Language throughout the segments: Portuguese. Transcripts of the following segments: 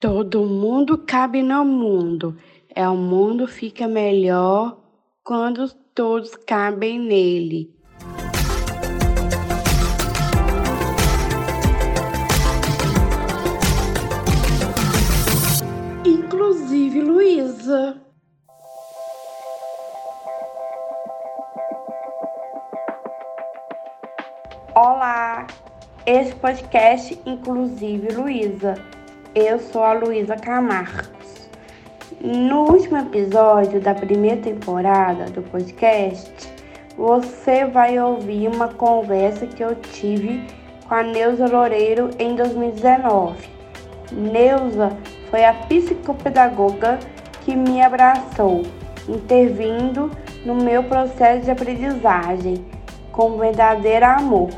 Todo mundo cabe no mundo. É o mundo fica melhor quando todos cabem nele. Inclusive Luísa. Olá, esse podcast Inclusive Luísa. Eu sou a Luísa Camargos. No último episódio da primeira temporada do podcast, você vai ouvir uma conversa que eu tive com a Neuza Loureiro em 2019. Neuza foi a psicopedagoga que me abraçou, intervindo no meu processo de aprendizagem com verdadeiro amor.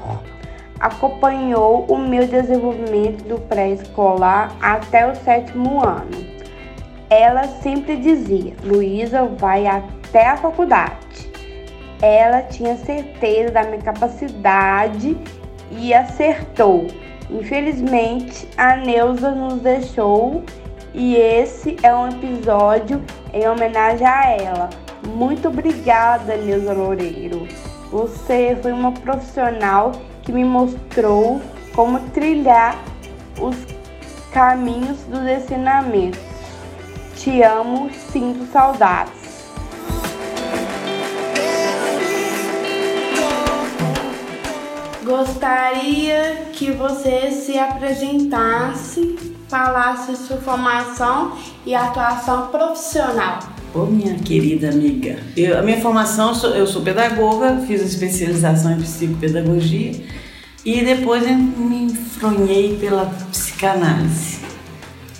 Acompanhou o meu desenvolvimento do pré-escolar até o sétimo ano. Ela sempre dizia: Luísa vai até a faculdade. Ela tinha certeza da minha capacidade e acertou. Infelizmente, a Neuza nos deixou e esse é um episódio em homenagem a ela. Muito obrigada, Neuza Loureiro. Você foi uma profissional que me mostrou como trilhar os caminhos dos ensinamentos. Te amo, sinto saudades. Gostaria que você se apresentasse, falasse sua formação e atuação profissional. Ô, minha querida amiga, eu, a minha formação, eu sou, eu sou pedagoga, fiz especialização em psicopedagogia e depois eu me enfronhei pela psicanálise.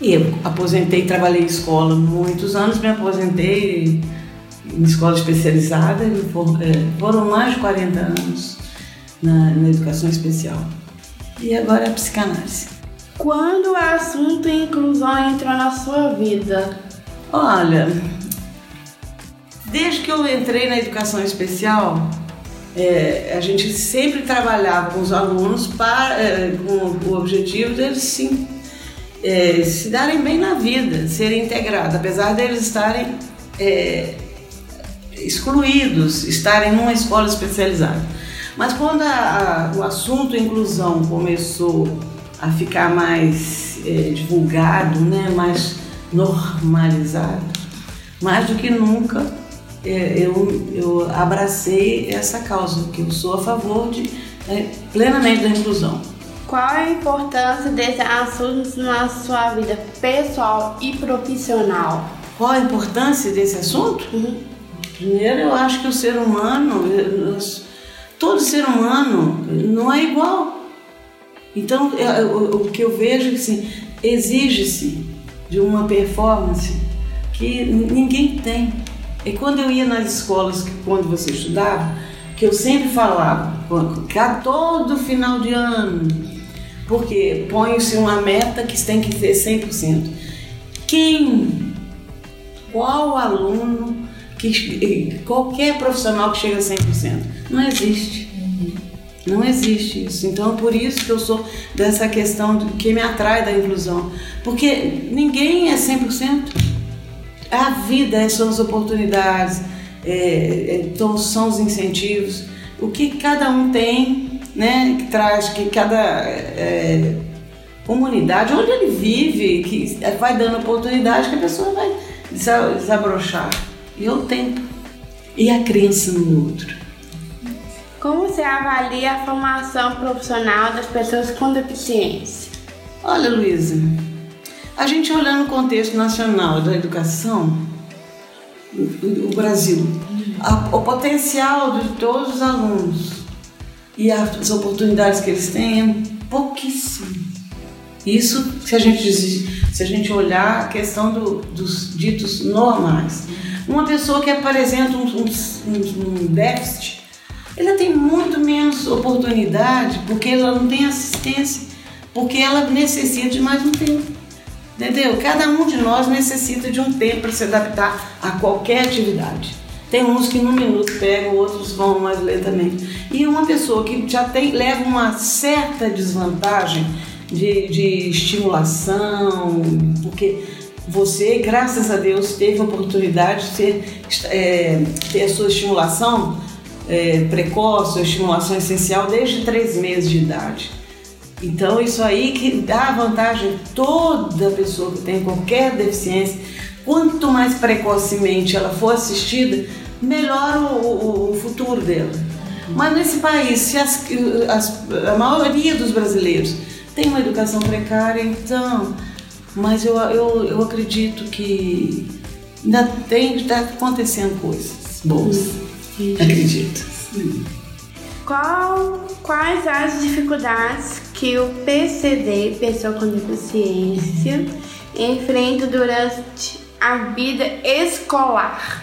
E eu aposentei, trabalhei em escola muitos anos, me aposentei em escola especializada, é, foram mais de 40 anos na, na educação especial. E agora é a psicanálise. Quando o assunto inclusão entrou na sua vida? Olha, Desde que eu entrei na educação especial, é, a gente sempre trabalhava com os alunos para, é, com o objetivo deles sim, é, se darem bem na vida, serem integrados, apesar deles estarem é, excluídos, estarem numa escola especializada. Mas quando a, a, o assunto inclusão começou a ficar mais é, divulgado, né, mais normalizado, mais do que nunca eu, eu abracei essa causa, que eu sou a favor de né, plenamente da inclusão. Qual a importância desse assunto na sua vida pessoal e profissional? Qual a importância desse assunto? Uhum. Primeiro, eu acho que o ser humano, todo ser humano não é igual. Então, o que eu vejo é que assim, exige-se de uma performance que ninguém tem. E quando eu ia nas escolas, quando você estudava, que eu sempre falava, todo final de ano, porque põe-se uma meta que tem que ser 100%. Quem, qual aluno, que, qualquer profissional que chega a 100%? Não existe. Não existe isso. Então, por isso que eu sou dessa questão que me atrai da inclusão. Porque ninguém é 100%. A vida são as oportunidades, é, é, então são os incentivos, o que cada um tem, né, que traz, que cada é, comunidade, onde ele vive, que vai dando oportunidade que a pessoa vai desabrochar. E é o tempo. E a crença no outro. Como você avalia a formação profissional das pessoas com deficiência? Olha, Luísa, a gente olhando o contexto nacional da educação, o Brasil, a, o potencial de todos os alunos e as oportunidades que eles têm é pouquíssimo. Isso se a gente, se a gente olhar a questão do, dos ditos normais. Uma pessoa que apresenta um, um, um déficit, ela tem muito menos oportunidade porque ela não tem assistência, porque ela necessita de mais um tempo. Entendeu? Cada um de nós necessita de um tempo para se adaptar a qualquer atividade. Tem uns que num minuto pegam, outros vão mais lentamente. E uma pessoa que já tem, leva uma certa desvantagem, de, de estimulação, porque você, graças a Deus, teve a oportunidade de ter, é, ter a sua estimulação é, precoce, a estimulação essencial desde três meses de idade. Então, isso aí que dá vantagem a toda pessoa que tem qualquer deficiência. Quanto mais precocemente ela for assistida, melhor o, o, o futuro dela. Mas nesse país, se as, as, a maioria dos brasileiros tem uma educação precária, então. Mas eu, eu, eu acredito que ainda tem está acontecendo coisas boas. Sim. Acredito. Sim. Qual, quais as dificuldades que o PCD, pessoa com deficiência, enfrenta durante a vida escolar?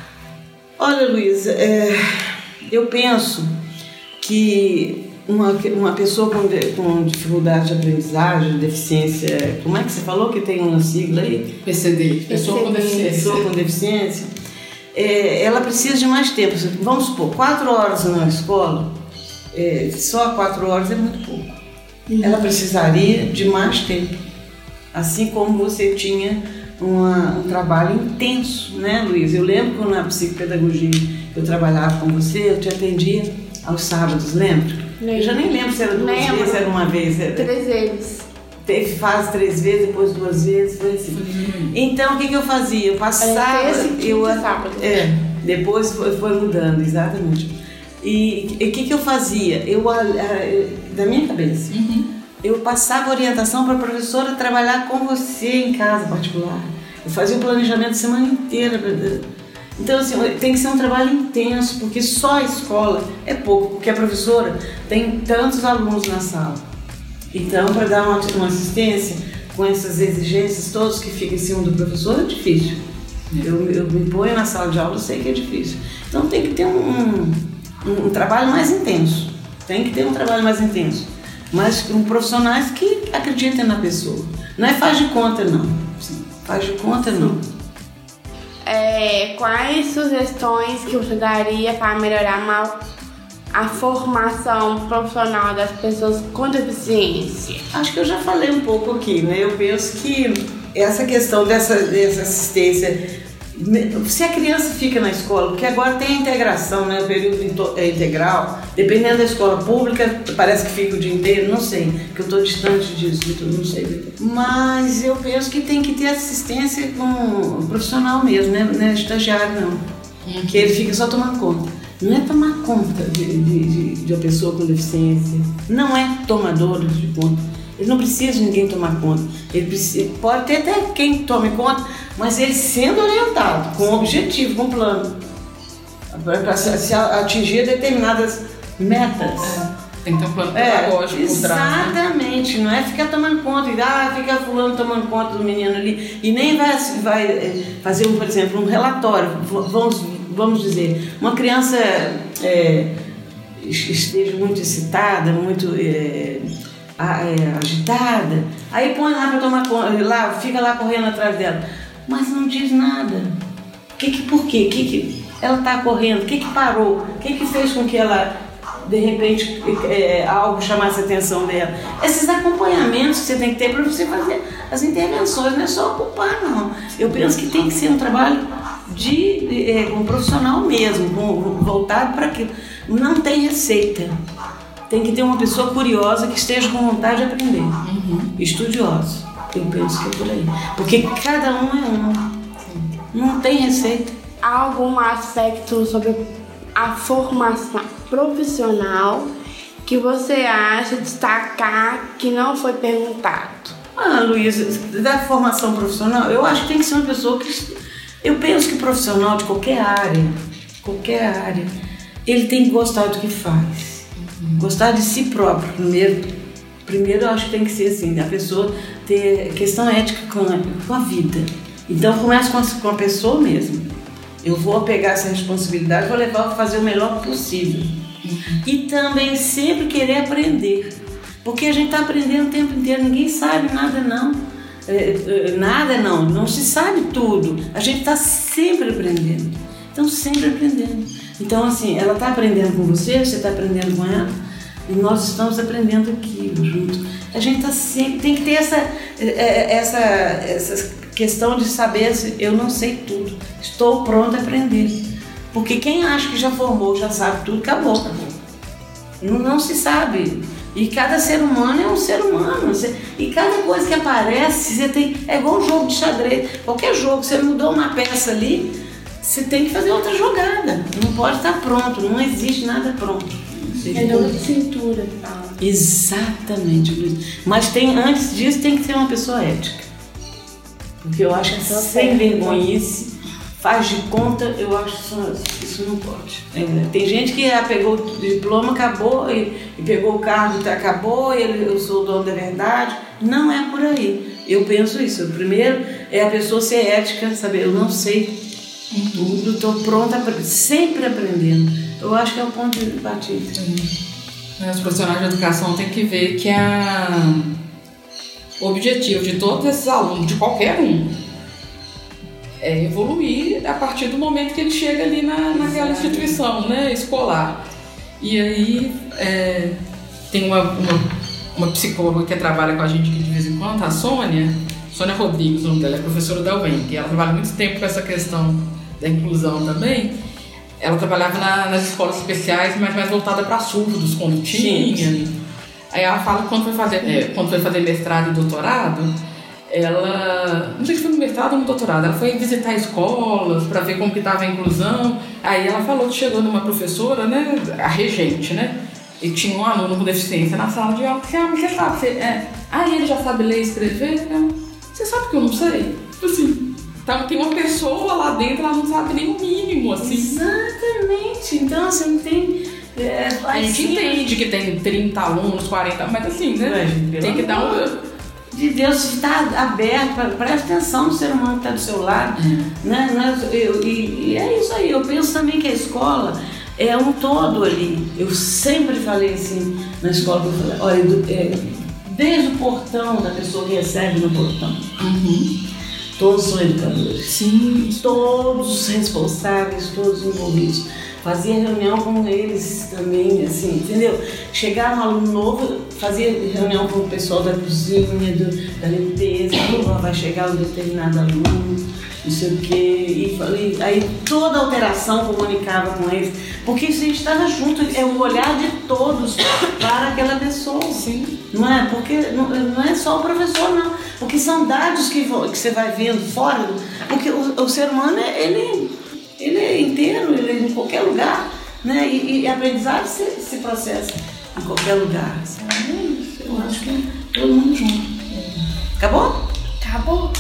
Olha, Luísa, é, eu penso que uma, uma pessoa com, de, com dificuldade de aprendizagem, deficiência, como é que você falou que tem uma sigla aí? PCD, pessoa PCD. com deficiência. Pessoa com deficiência. É, ela precisa de mais tempo. Vamos supor, quatro horas na escola, é, só quatro horas é muito pouco. Uhum. Ela precisaria de mais tempo. Assim como você tinha uma, um trabalho intenso, né, Luiz? Eu lembro quando na psicopedagogia eu trabalhava com você, eu te atendia aos sábados, lembra? Eu já nem lembro se era duas lembro. vezes, era uma vez. Era... Três vezes. Teve fase três vezes, depois duas vezes, foi assim. Então o que, que eu fazia? Eu passava. eu, sábado. É, depois foi, foi mudando, exatamente. E o que, que eu fazia? Eu, da minha cabeça, uhum. eu passava orientação para a professora trabalhar com você em casa particular. Eu fazia o planejamento a semana inteira. Então, assim, tem que ser um trabalho intenso, porque só a escola é pouco, porque a professora tem tantos alunos na sala. Então, para dar uma, uma assistência com essas exigências todas que ficam em cima do professor, é difícil. Eu, eu me ponho na sala de aula, eu sei que é difícil. Então, tem que ter um, um, um trabalho mais intenso. Tem que ter um trabalho mais intenso. Mas com profissionais que acreditem na pessoa. Não é faz de conta, não. Faz de conta, não é, quais sugestões que você daria para melhorar a formação profissional das pessoas com deficiência? Acho que eu já falei um pouco aqui, né? Eu penso que essa questão dessa, dessa assistência se a criança fica na escola, porque agora tem a integração, né, o período é integral, dependendo da escola pública, parece que fica o dia inteiro, não sei, porque eu estou distante disso, então não sei. Mas eu penso que tem que ter assistência com profissional mesmo, né, não é estagiário não, uhum. que ele fica só tomando conta. Não é tomar conta de, de, de, de uma pessoa com deficiência, não é tomador de conta ele não precisa de ninguém tomar conta. Ele precisa, pode ter até quem tome conta, mas ele sendo orientado, com um objetivo, com um plano, para se atingir determinadas metas. É. Tem que ter um plano é, pedagógico Exatamente, não é ficar tomando conta, e ah, fica fulano tomando conta do menino ali, e nem vai, vai é, fazer, por exemplo, um relatório, vamos, vamos dizer, uma criança é, esteja muito excitada, muito é, agitada, aí põe lá para tomar conta, lá, fica lá correndo atrás dela, mas não diz nada. Que que, por quê? Que que ela está correndo? O que que parou? O que que fez com que ela, de repente, é, algo chamasse a atenção dela? Esses acompanhamentos que você tem que ter para você fazer as intervenções, não é só ocupar, não. Eu penso que tem que ser um trabalho de, é, um profissional mesmo, voltado para aquilo. Não tem receita tem que ter uma pessoa curiosa que esteja com vontade de aprender. Uhum. Estudiosa. Eu penso que é por aí. Porque cada um é um. Não tem receita. Há algum aspecto sobre a formação profissional que você acha destacar que não foi perguntado? Ah, Luísa, da formação profissional, eu acho que tem que ser uma pessoa que. Eu penso que profissional de qualquer área, qualquer área, ele tem que gostar do que faz Gostar de si próprio, primeiro. Primeiro eu acho que tem que ser assim, a pessoa ter questão ética com a, com a vida. Então começa com a, com a pessoa mesmo. Eu vou pegar essa responsabilidade, vou levar a fazer o melhor possível. E também sempre querer aprender. Porque a gente está aprendendo o tempo inteiro, ninguém sabe nada não. É, é, nada não, não se sabe tudo. A gente está sempre aprendendo. Então sempre aprendendo. Então, assim, ela está aprendendo com você, você está aprendendo com ela. E nós estamos aprendendo aqui junto. A gente tá sempre, tem que ter essa, é, é, essa, essa questão de saber se eu não sei tudo, estou pronto a aprender. Porque quem acha que já formou, já sabe tudo, acabou. acabou. Não, não se sabe. E cada ser humano é um ser humano. E cada coisa que aparece, você tem. É igual um jogo de xadrez. Qualquer jogo, você mudou uma peça ali, você tem que fazer outra jogada. Não pode estar pronto, não existe nada pronto. É jogo de cintura Exatamente, Luiz. Mas tem, antes disso tem que ser uma pessoa ética. Porque eu acho que sem vergonhice faz de conta, eu acho que isso, não pode. É, tem gente que ah, pegou o diploma, acabou, e, e pegou o cargo, acabou, e ele, eu sou o dono da verdade. Não é por aí. Eu penso isso. O primeiro é a pessoa ser ética, saber, eu não sei tudo, estou pronta, sempre aprendendo. Eu acho que é o ponto de partida. Os profissionais de educação têm que ver que a... o objetivo de todos esses alunos, de qualquer um, é evoluir a partir do momento que ele chega ali na, naquela instituição né, escolar. E aí é, tem uma, uma, uma, psicóloga que trabalha com a gente aqui de vez em quando, a Sônia, Sônia Rodrigues, o nome dela é professora da UEM, que ela trabalha muito tempo com essa questão da inclusão também. Ela trabalhava na, nas escolas especiais, mas mais voltada para surdos, quando tinha. Aí ela fala que quando foi fazer, é, quando foi fazer mestrado e doutorado, ela não sei se foi no mestrado ou no doutorado, ela foi visitar escolas para ver como que estava a inclusão. Aí ela falou que chegou numa professora, né, a regente, né, e tinha um aluno com deficiência na sala de aula. Disse, ah, mas você sabe, você, é, ah, ele já sabe ler e escrever? Não. Você sabe que eu não sei? Assim, então tem uma pessoa lá dentro, ela não sabe nem o mínimo, assim. Exatamente. Então, você não tem. É, a gente entende que tem 30 alunos, 40, mas assim, né? É, tem que dar um de Deus está aberto, preste atenção no ser humano que está do seu lado. Uhum. Né? né? Eu, e, e, é isso aí, eu penso também que a escola é um todo ali. Eu sempre falei assim na escola, eu falei, olha, é, desde o portão da pessoa que recebe no portão. Uhum. Todos são educadores. Sim. Todos responsáveis, todos envolvidos fazia reunião com eles também, assim, entendeu? Chegava um aluno novo, fazia reunião com o pessoal da cozinha, do, da limpeza, vai chegar um determinado aluno, não sei o quê, e aí toda alteração comunicava com eles, porque a gente estava junto, é o olhar de todos para aquela pessoa. Sim. Não é? Porque não, não é só o professor, não. Porque são dados que, que você vai vendo fora, porque o, o ser humano, ele ele é inteiro, ele é em qualquer lugar, né? E, e aprendizado se, se processa em qualquer lugar. Eu acho que é todo mundo junto. Acabou? Acabou.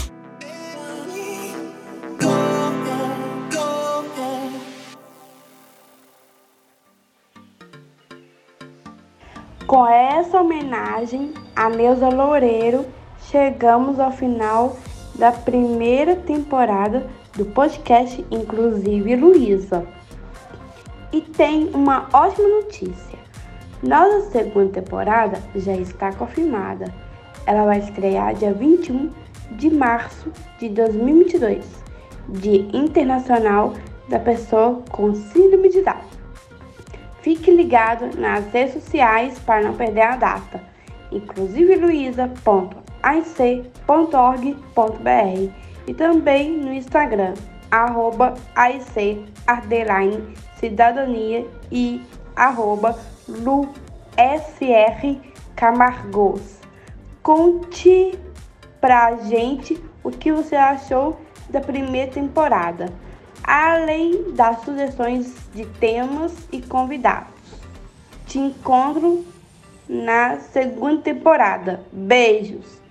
Com essa homenagem a Neuza Loureiro, chegamos ao final da primeira temporada do podcast Inclusive Luísa. E tem uma ótima notícia. Nossa segunda temporada já está confirmada. Ela vai estrear dia 21 de março de 2022, Dia Internacional da Pessoa com Síndrome de Down. Fique ligado nas redes sociais para não perder a data. inclusiveluisa.aic.org.br e também no Instagram, arroba AIC Cidadania e arroba LuSR Camargos. Conte pra gente o que você achou da primeira temporada, além das sugestões de temas e convidados. Te encontro na segunda temporada. Beijos!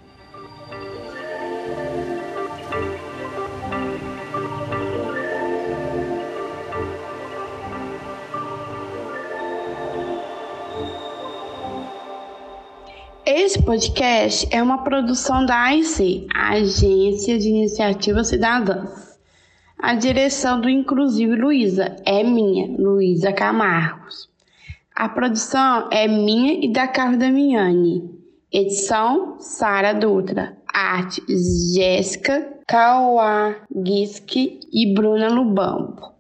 Esse podcast é uma produção da AIC, Agência de Iniciativas Cidadãs. A direção do Inclusive Luísa é minha, Luísa Camargos. A produção é minha e da Carla Damiani. Edição, Sara Dutra. Arte, Jéssica Kawagiski e Bruna Lubambo.